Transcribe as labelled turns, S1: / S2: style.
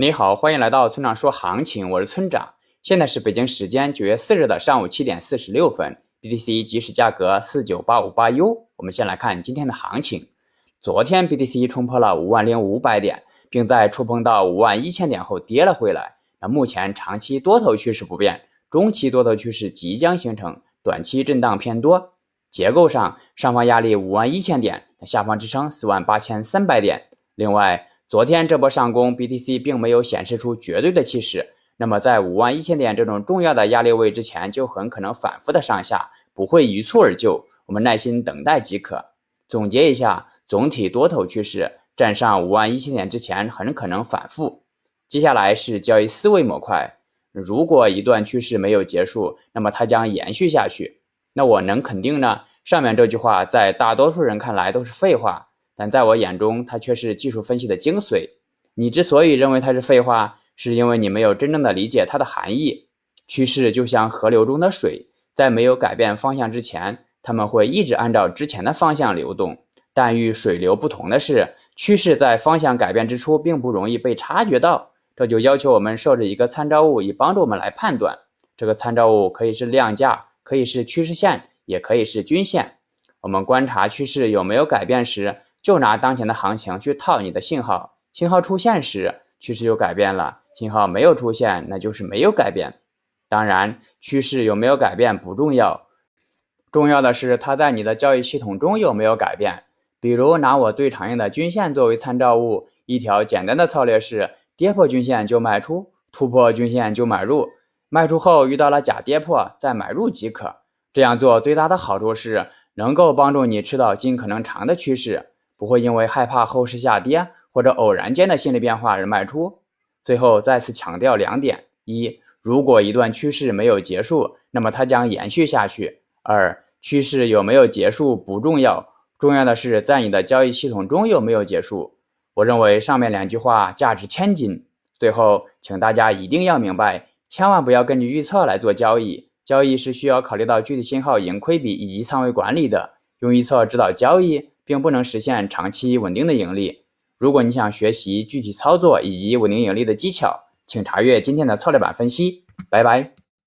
S1: 你好，欢迎来到村长说行情，我是村长。现在是北京时间九月四日的上午七点四十六分，BTC 即时价格四九八五八 U。我们先来看今天的行情。昨天 BTC 冲破了五万零五百点，并在触碰到五万一千点后跌了回来。那目前长期多头趋势不变，中期多头趋势即将形成，短期震荡偏多。结构上，上方压力五万一千点，下方支撑四万八千三百点。另外，昨天这波上攻，BTC 并没有显示出绝对的气势。那么，在五万一千点这种重要的压力位之前，就很可能反复的上下，不会一蹴而就。我们耐心等待即可。总结一下，总体多头趋势，站上五万一千点之前，很可能反复。接下来是交易思维模块。如果一段趋势没有结束，那么它将延续下去。那我能肯定呢？上面这句话在大多数人看来都是废话。但在我眼中，它却是技术分析的精髓。你之所以认为它是废话，是因为你没有真正的理解它的含义。趋势就像河流中的水，在没有改变方向之前，它们会一直按照之前的方向流动。但与水流不同的是，趋势在方向改变之初并不容易被察觉到。这就要求我们设置一个参照物，以帮助我们来判断。这个参照物可以是量价，可以是趋势线，也可以是均线。我们观察趋势有没有改变时。就拿当前的行情去套你的信号，信号出现时，趋势就改变了；信号没有出现，那就是没有改变。当然，趋势有没有改变不重要，重要的是它在你的交易系统中有没有改变。比如拿我最常用的均线作为参照物，一条简单的策略是：跌破均线就卖出，突破均线就买入，卖出后遇到了假跌破再买入即可。这样做最大的好处是能够帮助你吃到尽可能长的趋势。不会因为害怕后市下跌或者偶然间的心理变化而卖出。最后再次强调两点：一，如果一段趋势没有结束，那么它将延续下去；二，趋势有没有结束不重要，重要的是在你的交易系统中有没有结束。我认为上面两句话价值千金。最后，请大家一定要明白，千万不要根据预测来做交易，交易是需要考虑到具体信号、盈亏比以及仓位管理的。用预测指导交易。并不能实现长期稳定的盈利。如果你想学习具体操作以及稳定盈利的技巧，请查阅今天的策略版分析。拜拜。